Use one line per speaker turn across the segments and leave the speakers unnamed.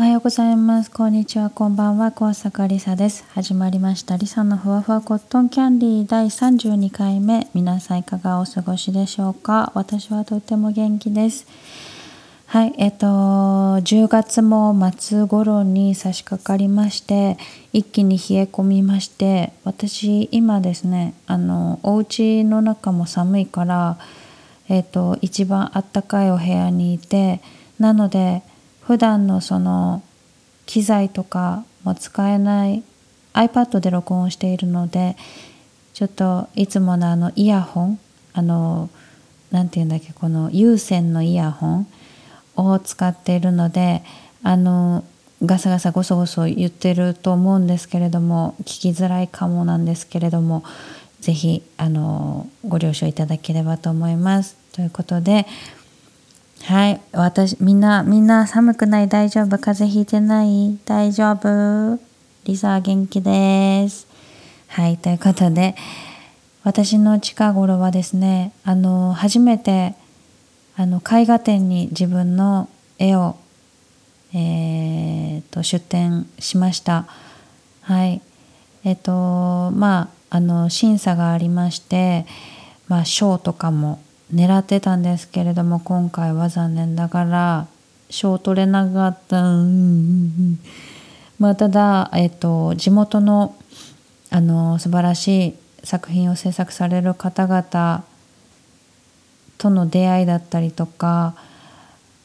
おはようございます。こんにちは。こんばんは。高坂りさです。始まりました。りさのふわふわコットンキャンディー第32回目。皆さんいかがお過ごしでしょうか？私はとても元気です。はい、えっと、10月も末頃に差し掛かりまして、一気に冷え込みまして、私、今ですね、あの、お家の中も寒いから、えっと、一番あったかいお部屋にいて、なので、普段のその機材とかも使えない iPad で録音しているのでちょっといつものあのイヤホンあの何て言うんだっけこの有線のイヤホンを使っているのであのガサガサゴソゴソ言ってると思うんですけれども聞きづらいかもなんですけれども是非あのご了承いただければと思います。ということではい。私、みんな、みんな寒くない？大丈夫？風邪ひいてない？大丈夫？リサは元気です。はい。ということで、私の近頃はですね、あの、初めて、あの、絵画展に自分の絵を、えー、と、出展しました。はい。えっ、と、まあ、あの、審査がありまして、まあ、賞とかも狙ってたんですけれども今回は残念ながら賞取れなかった。まあ、ただ、えっと、地元のあの素晴らしい作品を制作される方々との出会いだったりとか、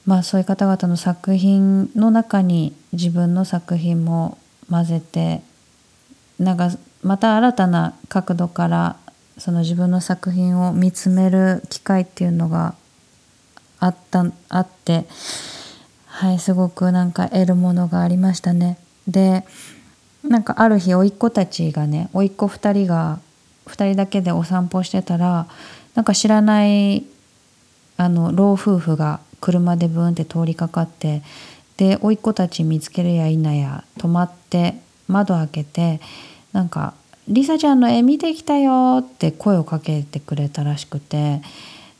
まあ、そういう方々の作品の中に自分の作品も混ぜてなんかまた新たな角度からその自分の作品を見つめる機会っていうのがあったあってはいすごくなんか得るものがありましたね。でなんかある日甥っ子たちがね甥っ子2人が2人だけでお散歩してたらなんか知らないあの老夫婦が車でブーンって通りかかってで甥っ子たち見つけるや否や止まって窓開けてなんかリサちゃんの絵見てきたよって声をかけてくれたらしくて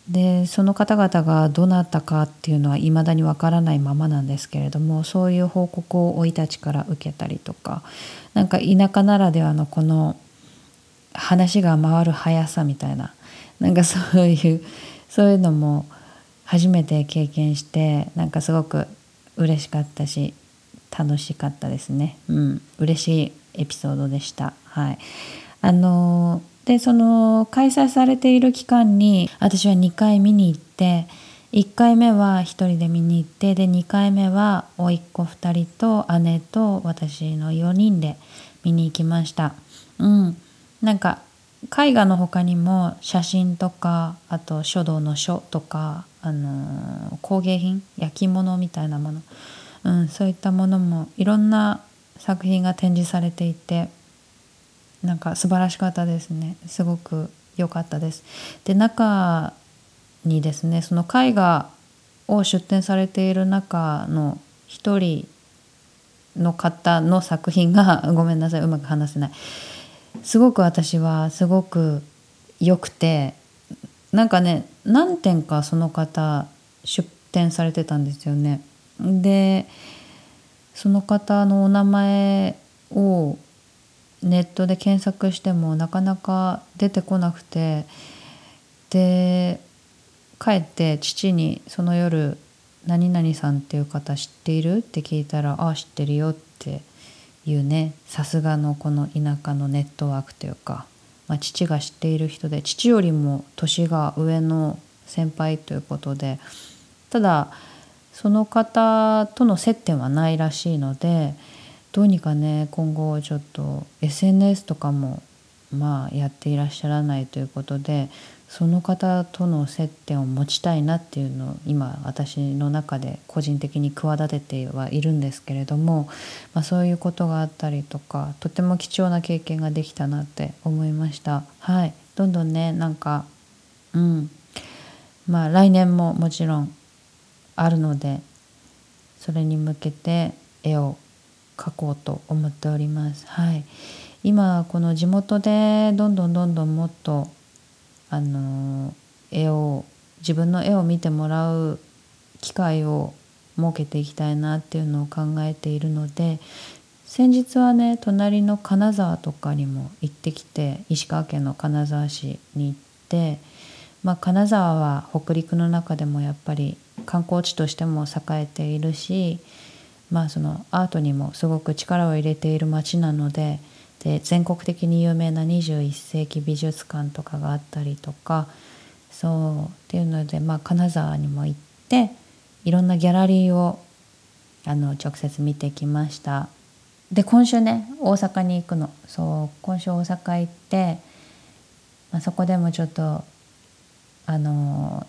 でその方々がどなたかっていうのは未だにわからないままなんですけれどもそういう報告を生い立ちから受けたりとかなんか田舎ならではのこの話が回る速さみたいななんかそういうそういうのも初めて経験してなんかすごく嬉しかったし楽しかったですね。うん、嬉しいエピソードでした。はい、あのでその開催されている期間に私は2回見に行って1回目は1人で見に行ってで2回目は甥っ子2人と姉と私の4人で見に行きました。うん、なんか絵画の他にも写真とかあと書道の書とか、あの工芸品焼き物みたいなもの、うん、そういったものもいろんな作品が展示されていてなんか素晴らしかったですねすごく良かったです。で中にですねその絵画を出展されている中の一人の方の作品が ごめんなさいうまく話せないすごく私はすごく良くてなんかね何点かその方出展されてたんですよね。でその方のお名前をネットで検索してもなかなか出てこなくてで帰って父にその夜「何々さんっていう方知っている?」って聞いたら「ああ知ってるよ」っていうねさすがのこの田舎のネットワークというか、まあ、父が知っている人で父よりも年が上の先輩ということでただその方との接点はないらしいのでどうにかね今後ちょっと SNS とかもまあやっていらっしゃらないということでその方との接点を持ちたいなっていうのを今私の中で個人的に企ててはいるんですけれども、まあ、そういうことがあったりとかとても貴重な経験ができたなって思いました。はいどんどんねなんかうんまあ来年ももちろんあるのでそれに向けて絵を描こうと思っております。はい、今この地元でどんどんどんどんもっとあの絵を自分の絵を見てもらう機会を設けていきたいなっていうのを考えているので先日はね隣の金沢とかにも行ってきて石川県の金沢市に行って、まあ、金沢は北陸の中でもやっぱり観光地としても栄えているし、まあ、そのアートにもすごく力を入れている街なのでで全国的に有名な21世紀美術館とかがあったりとかそうっていうので、まあ、金沢にも行っていろんなギャラリーをあの直接見てきました。で今週ね大阪に行くの。そう今週大阪行って、まあ、そこでもちょっとあの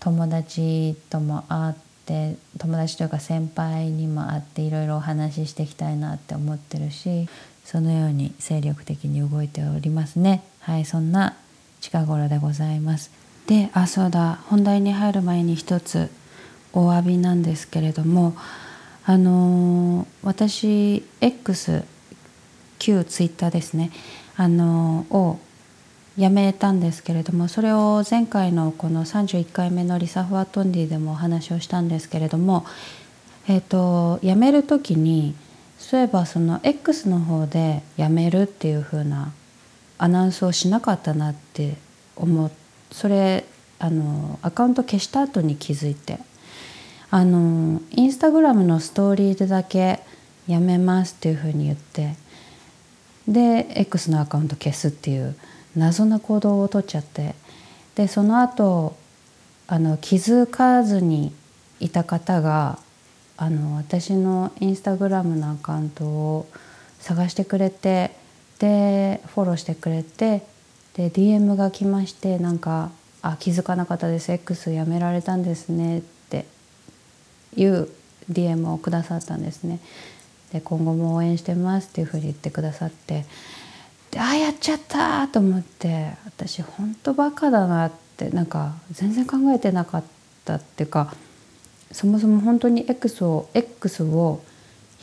友達とも会って友達というか先輩にも会っていろいろお話ししていきたいなって思ってるしそのように精力的に動いておりますね。はいそんな近頃でございます。であそうだ。本題に入る前に一つお詫びなんですけれどもあの私 X 旧ツイッターですね。あのをやめたんですけれどもそれを前回のこの31回目のリサ・フワトンディでもお話をしたんですけれどもえ、ー、と辞める時にそういえばその X の方で辞めるっていう風なアナウンスをしなかったなって思うそれあのアカウント消した後に気づいてあのインスタグラムのストーリーでだけやめますっていうふうに言ってで X のアカウント消すっていう謎な行動をとっちゃって。でその後あの気づかずにいた方があの私のインスタグラムのアカウントを探してくれてでフォローしてくれてで DM が来ましてなんか「あ気づかなかったです。X やめられたんですね」っていう DM をくださったんですね。で今後も応援してますっていうふうに言ってくださって。あやちゃったと思って私本当バカだなってなんか全然考えてなかったっていうかそもそも本当に X を X を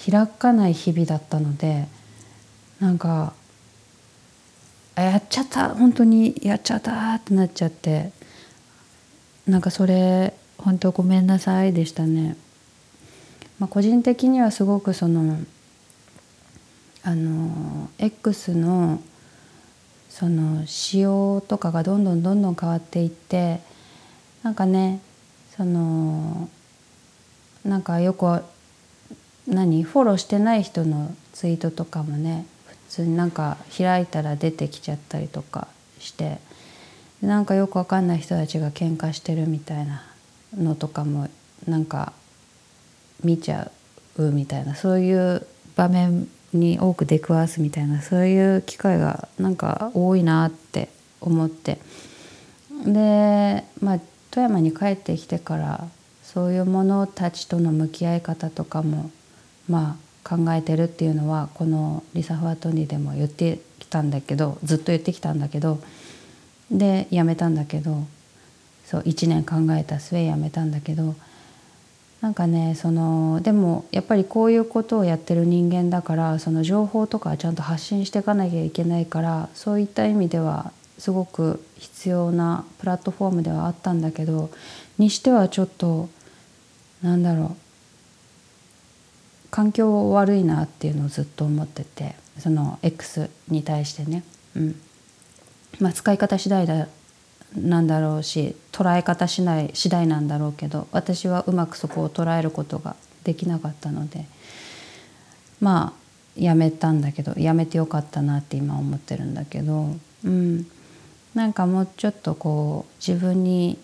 開かない日々だったのでなんかやっちゃった本当にやっちゃったってなっちゃってなんかそれ本当ごめんなさいでしたね。まあ、個人的にはすごくそのあの X のその仕様とかがどんどんどんどん変わっていってなんかねそのなんかよく何フォローしてない人のツイートとかもね普通になんか開いたら出てきちゃったりとかしてなんかよくわかんない人たちが喧嘩してるみたいなのとかもなんか見ちゃうみたいなそういう場面に多く出くわすみたいなそういう機会がなんか多いなって思って。でまあ富山に帰ってきてからそういうものたちとの向き合い方とかもまあ考えてるっていうのはこのリサ・フワトニでも言ってきたんだけどずっと言ってきたんだけどでやめたんだけどそう1年考えた末やめたんだけどなんかねそのでもやっぱりこういうことをやってる人間だからその情報とかちゃんと発信していかなきゃいけないからそういった意味ではすごく必要なプラットフォームではあったんだけどにしてはちょっとなんだろう環境悪いなっていうのをずっと思っててその X に対してね、うん。まあ、使い方次第だなんだろうし捉え方しない次第なんだろうけど私はうまくそこを捉えることができなかったのでまあやめたんだけどやめてよかったなって今思ってるんだけど、うん、なんかもうちょっとこう自分に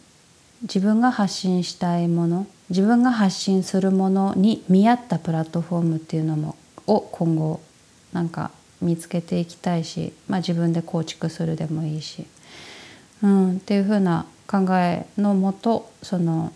自分が発信したいもの自分が発信するものに見合ったプラットフォームっていうのもを今後なんか見つけていきたいし、まあ、自分で構築するでもいいし。うん、っていうふうな考えのもとその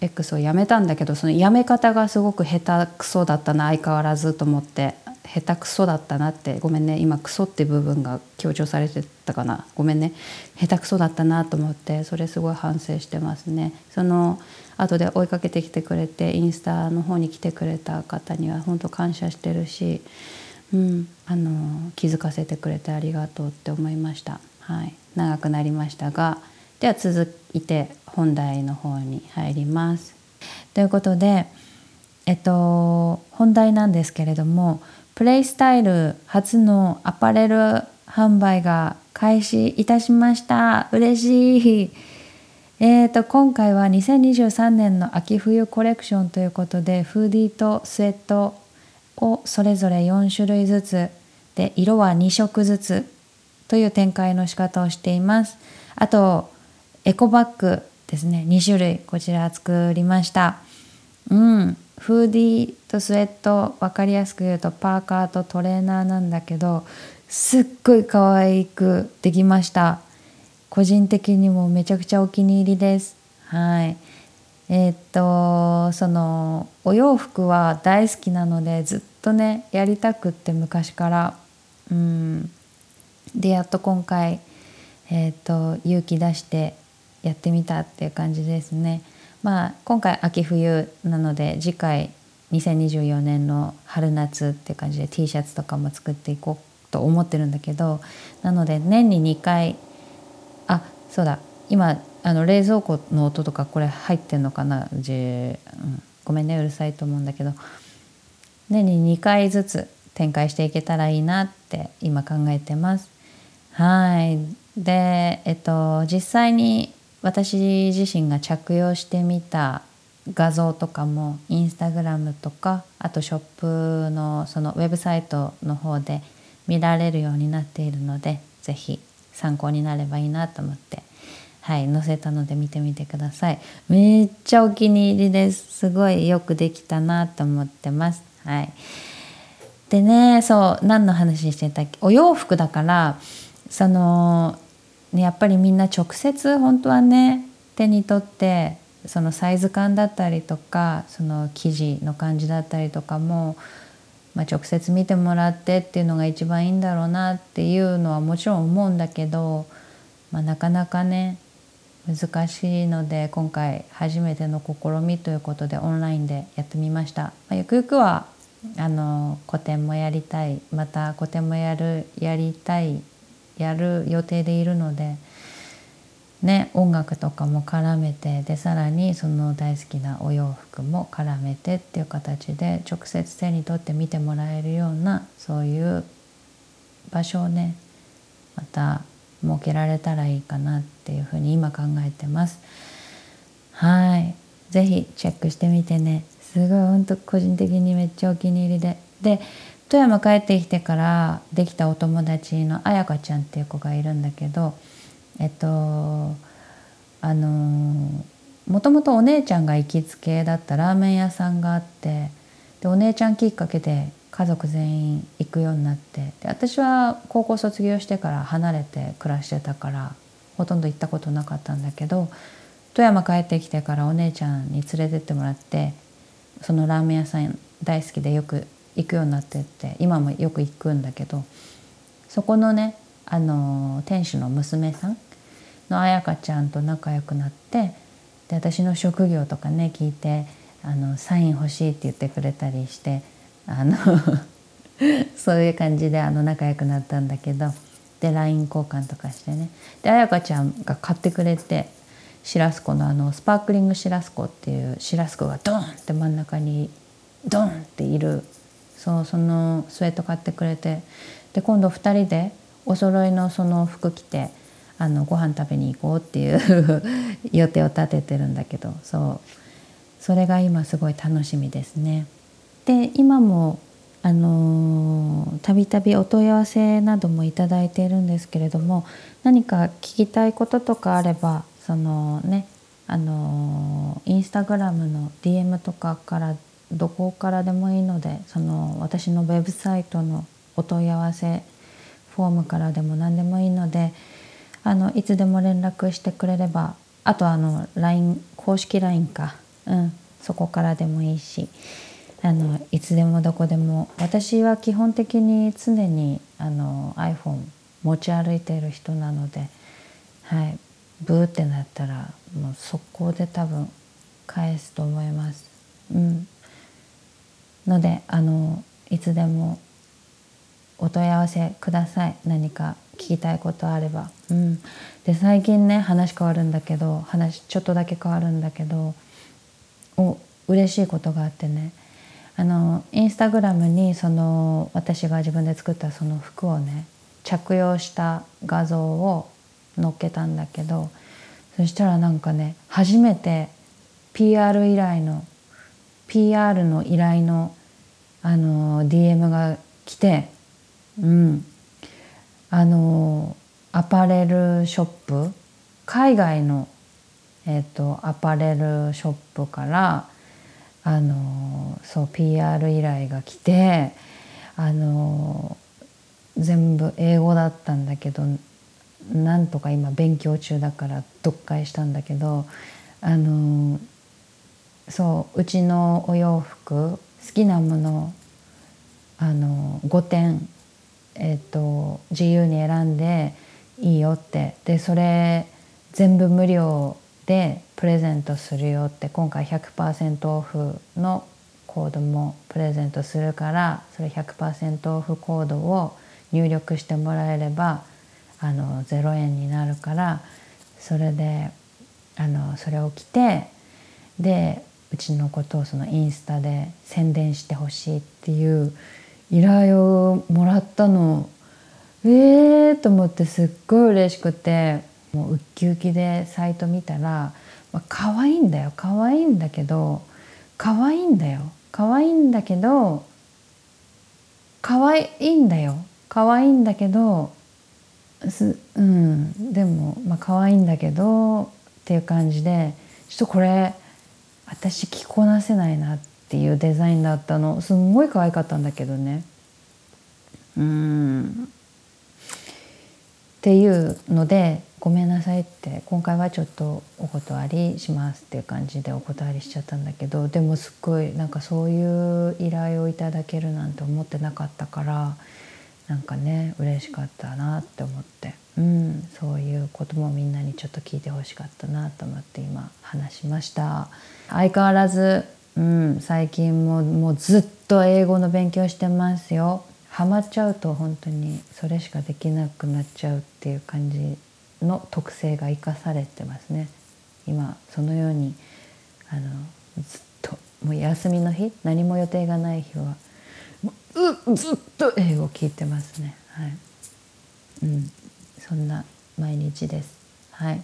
X をやめたんだけどそのやめ方がすごく下手くそだったな相変わらずと思って下手くそだったなってごめんね今クソって部分が強調されてたかなごめんね下手くそだったなと思ってそれすごい反省してますねその後で追いかけてきてくれてインスタの方に来てくれた方には本当感謝してるし、うん、あの気づかせてくれてありがとうって思いました。はい、長くなりましたがでは続いて本題の方に入ります。ということでえっと本題なんですけれどもプレイスタイル初のアパレル販売が開始いたしました。嬉しい。えーと、今回は2023年の秋冬コレクションということでフーディーとスウェットをそれぞれ4種類ずつで色は2色ずつという展開の仕方をしています。あとエコバッグですね。2種類こちら作りました。うん。フーディーとスウェット分かりやすく言うとパーカーとトレーナーなんだけどすっごい可愛くできました。個人的にもめちゃくちゃお気に入りです。はい。えー、っとそのお洋服は大好きなのでずっとねやりたくって昔から。うん。でやっと今回えー、っと勇気出してやってみたっていう感じですね。まあ今回秋冬なので次回2024年の春夏って感じで T シャツとかも作っていこうと思ってるんだけどなので年に2回あそうだ。今あの冷蔵庫の音とかこれ入ってんのかな？じ、うん、ごめんねうるさいと思うんだけど。年に2回ずつ展開していけたらいいなって今考えてます。はい。でえっと実際に私自身が着用してみた画像とかもインスタグラムとかあとショップのそのウェブサイトの方で見られるようになっているので是非参考になればいいなと思ってはい載せたので見てみてください。めっちゃお気に入りです。すごいよくできたなと思ってます。はい。でねそう何の話してたっけ？お洋服だからそのねやっぱりみんな直接本当はね手に取ってそのサイズ感だったりとかその生地の感じだったりとかもまあ、直接見てもらってっていうのが一番いいんだろうなっていうのはもちろん思うんだけど、まあ、なかなかね難しいので今回初めての試みということでオンラインでやってみました。まあ、ゆくゆくはあの個展もやりたいまた個展もやるやりたいやる予定でいるのでね、音楽とかも絡めてでさらにその大好きなお洋服も絡めてっていう形で直接手に取って見てもらえるようなそういう場所をねまた設けられたらいいかなっていうふうに今考えてます。はい。是非チェックしてみてね。すごい本当個人的にめっちゃお気に入りで。で富山帰ってきてからできたお友達のあやかちゃんっていう子がいるんだけどえっとあのもともとお姉ちゃんが行きつけだったラーメン屋さんがあってでお姉ちゃんきっかけで家族全員行くようになってで私は高校卒業してから離れて暮らしてたからほとんど行ったことなかったんだけど富山帰ってきてからお姉ちゃんに連れてってもらってそのラーメン屋さん大好きでよく行くようになってって今もよく行くんだけどそこのねあの店主の娘さんの彩香ちゃんと仲良くなってで私の職業とかね聞いてあのサイン欲しいって言ってくれたりしてあの そういう感じであの仲良くなったんだけどで LINE 交換とかしてね。で彩香ちゃんが買ってくれてシラスコのあのスパークリングシラスコっていうシラスコがドンって真ん中にドンっているそうそのスウェット買ってくれてで今度2人でお揃いのその服着てあのご飯食べに行こうっていう 予定を立ててるんだけどそうそれが今すごい楽しみですね。で今もあのたびたびお問い合わせなどもいただいているんですけれども何か聞きたいこととかあればそのねあのインスタグラムの DM とかからどこからでもいいのでその私のウェブサイトのお問い合わせフォームからでも何でもいいのであのいつでも連絡してくれればあとあの LINE 公式 LINE か、うん、そこからでもいいしあのいつでもどこでも。私は基本的に常にあの iPhone 持ち歩いている人なので、はい、ブーってなったらもう速攻で多分返すと思います。うん、のであのいつでもお問い合わせください。何か聞きたいことあれば。うん、で最近ね話変わるんだけど話ちょっとだけ変わるんだけどお嬉しいことがあってね。あのインスタグラムにその私が自分で作ったその服をね着用した画像を載っけたんだけどそしたらなんかね初めて PR 依頼の PR の依頼のあの DM が来てうん。あのアパレルショップ海外の、えーと、アパレルショップからあのそう PR 依頼が来てあの全部英語だったんだけどなんとか今勉強中だから読解したんだけどあのそううちのお洋服好きなものあの5点、えーと、自由に選んでいいよって。でそれ全部無料でプレゼントするよって今回100%オフのコードもプレゼントするからそれ100%オフコードを入力してもらえればあの0円になるからそれであのそれを着てでうちのことをそのインスタで宣伝してほしいっていう依頼をもらったの。えーと思ってすっごい嬉しくて。もうウッキウキでサイト見たら、まあ、可愛いんだよ。可愛いんだけど。可愛いんだよ。可愛いんだけど。可愛いんだよ。可愛いんだけど。すうん。でもまあ可愛いんだけどっていう感じでちょっとこれ私着こなせないなっていうデザインだったの。すんごい可愛かったんだけどね。うん。っていうのでごめんなさいって今回はちょっとお断りしますっていう感じでお断りしちゃったんだけどでもすっごいなんかそういう依頼をいただけるなんて思ってなかったからなんかね嬉しかったなって思って、うん、そういうこともみんなにちょっと聞いてほしかったなと思って今話しました。相変わらず、うん、最近ももうずっと英語の勉強してますよ。ハマっちゃうと本当にそれしかできなくなっちゃうっていう感じの特性が生かされてますね。今そのようにあのずっともう休みの日何も予定がない日はずっと英語を聞いてますね。はい。うん。そんな毎日です。はい。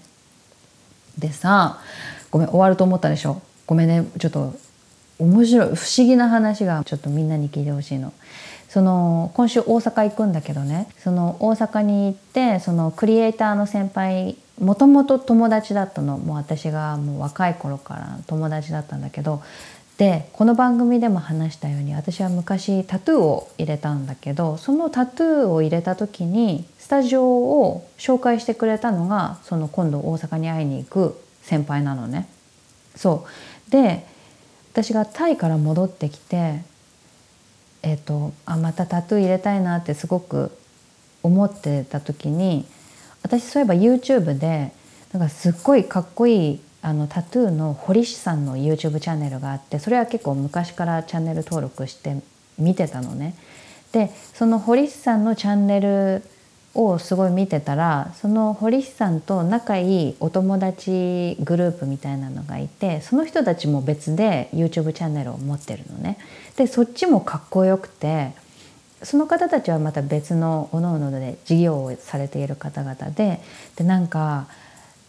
でさごめん終わると思ったでしょ？ごめんね。ちょっと面白い不思議な話がちょっとみんなに聞いてほしいの。その今週大阪行くんだけどね。その大阪に行ってそのクリエイターの先輩もともと友達だったの。もう私がもう若い頃から友達だったんだけどでこの番組でも話したように私は昔タトゥーを入れたんだけどそのタトゥーを入れた時にスタジオを紹介してくれたのがその今度大阪に会いに行く先輩なのね。そうで私がタイから戻ってきて、えーと、あまたタトゥー入れたいなってすごく思ってた時に私そういえば YouTube でなんかすっごいかっこいいあのタトゥーの堀師さんの YouTube チャンネルがあってそれは結構昔からチャンネル登録して見てたのね。でその堀師さんのチャンネルをすごい見てたらその堀師さんと仲いいお友達グループみたいなのがいてその人たちも別で YouTube チャンネルを持ってるのね。でそっちもかっこよくてその方たちはまた別のおのおので事業をされている方々ででなんか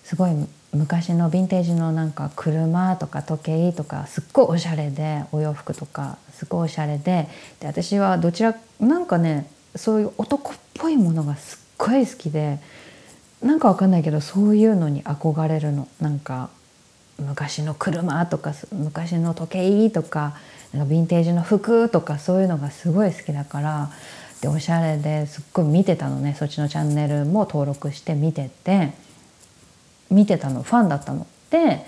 すごい昔のヴィンテージのなんか車とか時計とかすっごいおしゃれでお洋服とかすごいおしゃれでで私はどちらなんかねそういう男っぽいものがすっごい好きでなんかわかんないけどそういうのに憧れるの。なんか昔の車とか昔の時計とかなんかヴィンテージの服とかそういうのがすごい好きだからでおしゃれですっごい見てたのね。そっちのチャンネルも登録して見てて。見てたのファンだったの。で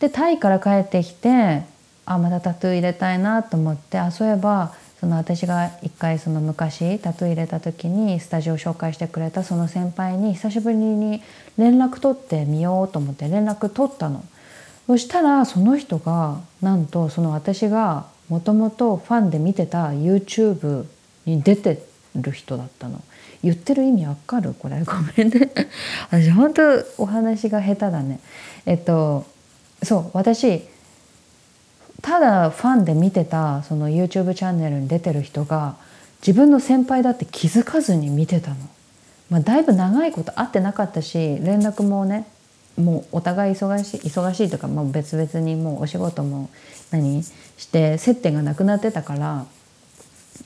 でタイから帰ってきてあまたタトゥー入れたいなと思ってあそういえばその私が一回その昔タトゥー入れた時にスタジオ紹介してくれたその先輩に久しぶりに連絡取ってみようと思って連絡取ったの。そしたらその人がなんとその私がもともとファンで見てた YouTube に出てる人だったの。言ってる意味わかる？これ。ごめんね。私本当お話が下手だね。えっとそう。私ただファンで見てたその YouTube チャンネルに出てる人が自分の先輩だって気づかずに見てたの。まあ、だいぶ長いこと会ってなかったし連絡もねもうお互い忙しい忙しいとか、まあ、別々にもうお仕事も何？して接点がなくなってたから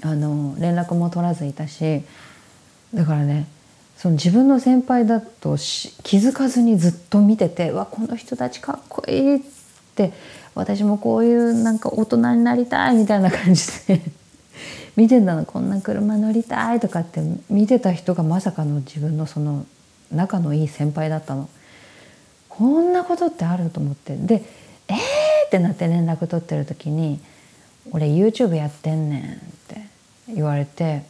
あの連絡も取らずいたしだからねその自分の先輩だと気づかずにずっと見てて「わこの人たちかっこいい」って私もこういうなんか大人になりたいみたいな感じで見てたのこんな車乗りたいとかって見てた人がまさかの自分のその仲のいい先輩だったの。こんなことってある？と思ってで「えー!」ってなって連絡取ってる時に「俺 YouTube やってんねん」って言われて「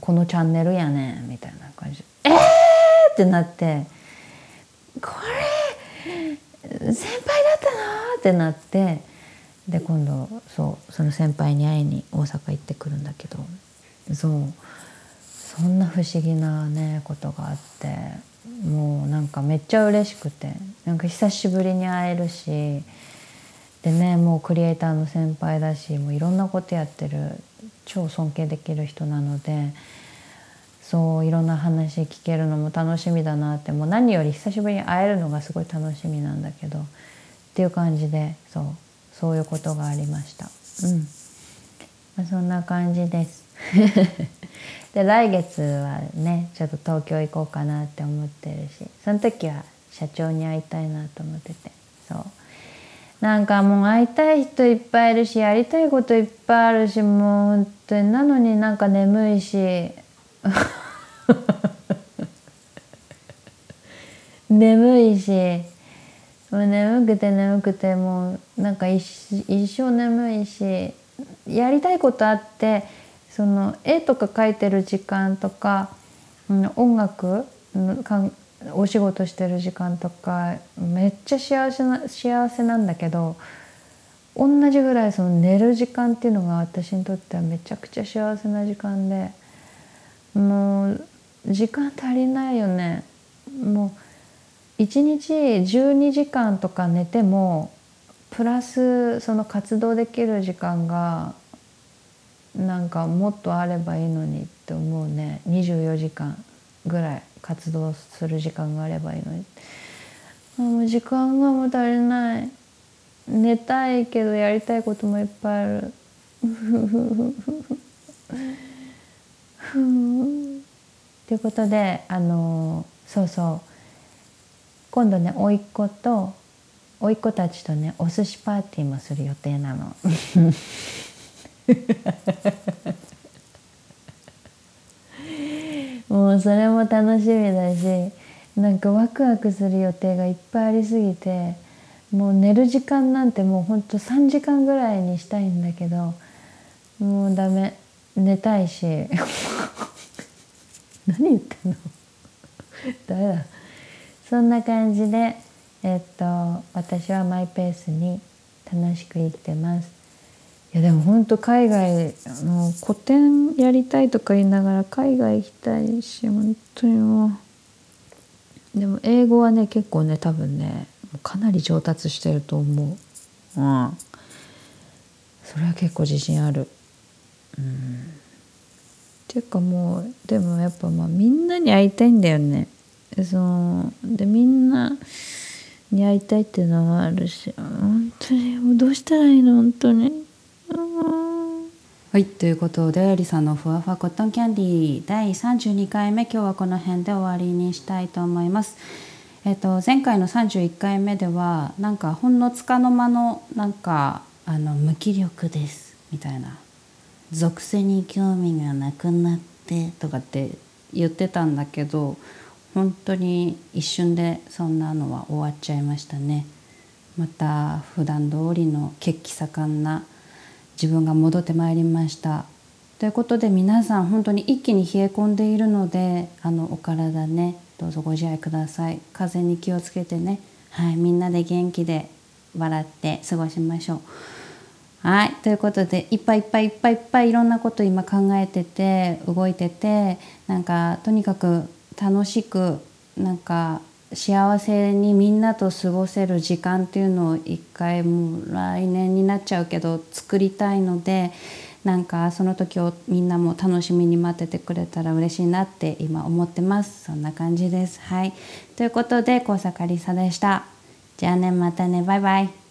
このチャンネルやね」みたいな感じ「えー!」ってなって「これ先輩だったの?」ってなってで今度そうその先輩に会いに大阪行ってくるんだけどそうそんな不思議なねことがあってもうなんかめっちゃ嬉しくてなんか久しぶりに会えるしでねもうクリエイターの先輩だしもういろんなことやってる超尊敬できる人なのでそういろんな話聞けるのも楽しみだなってもう何より久しぶりに会えるのがすごい楽しみなんだけどっていう感じでそうそういうことがありました。うん。まあ、そんな感じです。で来月はねちょっと東京行こうかなって思ってるしその時は社長に会いたいなと思っててそう。なんかもう会いたい人いっぱいいるしやりたいこといっぱいあるしもう本当になのになんか眠いし。眠いし。もう眠くて眠くてもうなんか一生眠いし。やりたいことあってその絵とか描いてる時間とか、うん、音楽お仕事してる時間とかめっちゃ幸せな幸せなんだけど同じぐらいその寝る時間っていうのが私にとってはめちゃくちゃ幸せな時間でもう時間足りないよね。もう1日12時間とか寝てもプラスその活動できる時間がなんかもっとあればいいのにって思うね。24時間ぐらい。活動する時間があればいいのに。もう時間がもう足りない。寝たいけどやりたいこともいっぱいある。ということであのそうそう。今度ね甥っ子と甥っ子たちとねお寿司パーティーもする予定なの。もうそれも楽しみだしなんかワクワクする予定がいっぱいありすぎてもう寝る時間なんてもうほんと3時間ぐらいにしたいんだけどもうダメ。寝たいし。何言ってんの？ダメだ。そんな感じでえっと私はマイペースに楽しく生きてます。いやでも本当海外の古典やりたいとか言いながら海外行きたいし本当にもう。でも英語はね結構ね多分ねかなり上達してると思う。うん。それは結構自信ある。うん。っていうかもうでもやっぱまあみんなに会いたいんだよね。そう。でみんなに会いたいっていうのもあるし本当にもうどうしたらいいの？本当に。
はいということでりさんのふわふわコットンキャンディー第32回目今日はこの辺で終わりにしたいと思います。えっと、前回の31回目ではなんかほんのつかの間のなんかあの無気力ですみたいな属性に興味がなくなってとかって言ってたんだけど本当に一瞬でそんなのは終わっちゃいましたね。また普段通りの血気盛んな自分が戻ってまいりました。ということで皆さん本当に一気に冷え込んでいるのであのお体ねどうぞご自愛ください。風に気をつけてね。はいみんなで元気で笑って過ごしましょう。はいということでいっぱいいっぱいいっぱいいっぱいいろんなこと今考えてて動いててなんかとにかく楽しくなんか幸せにみんなと過ごせる時間っていうのを一回もう来年になっちゃうけど作りたいのでなんかその時をみんなも楽しみに待っててくれたら嬉しいなって今思ってます。そんな感じです。はい。ということで高坂りさでした。じゃあねまたね。バイバイ。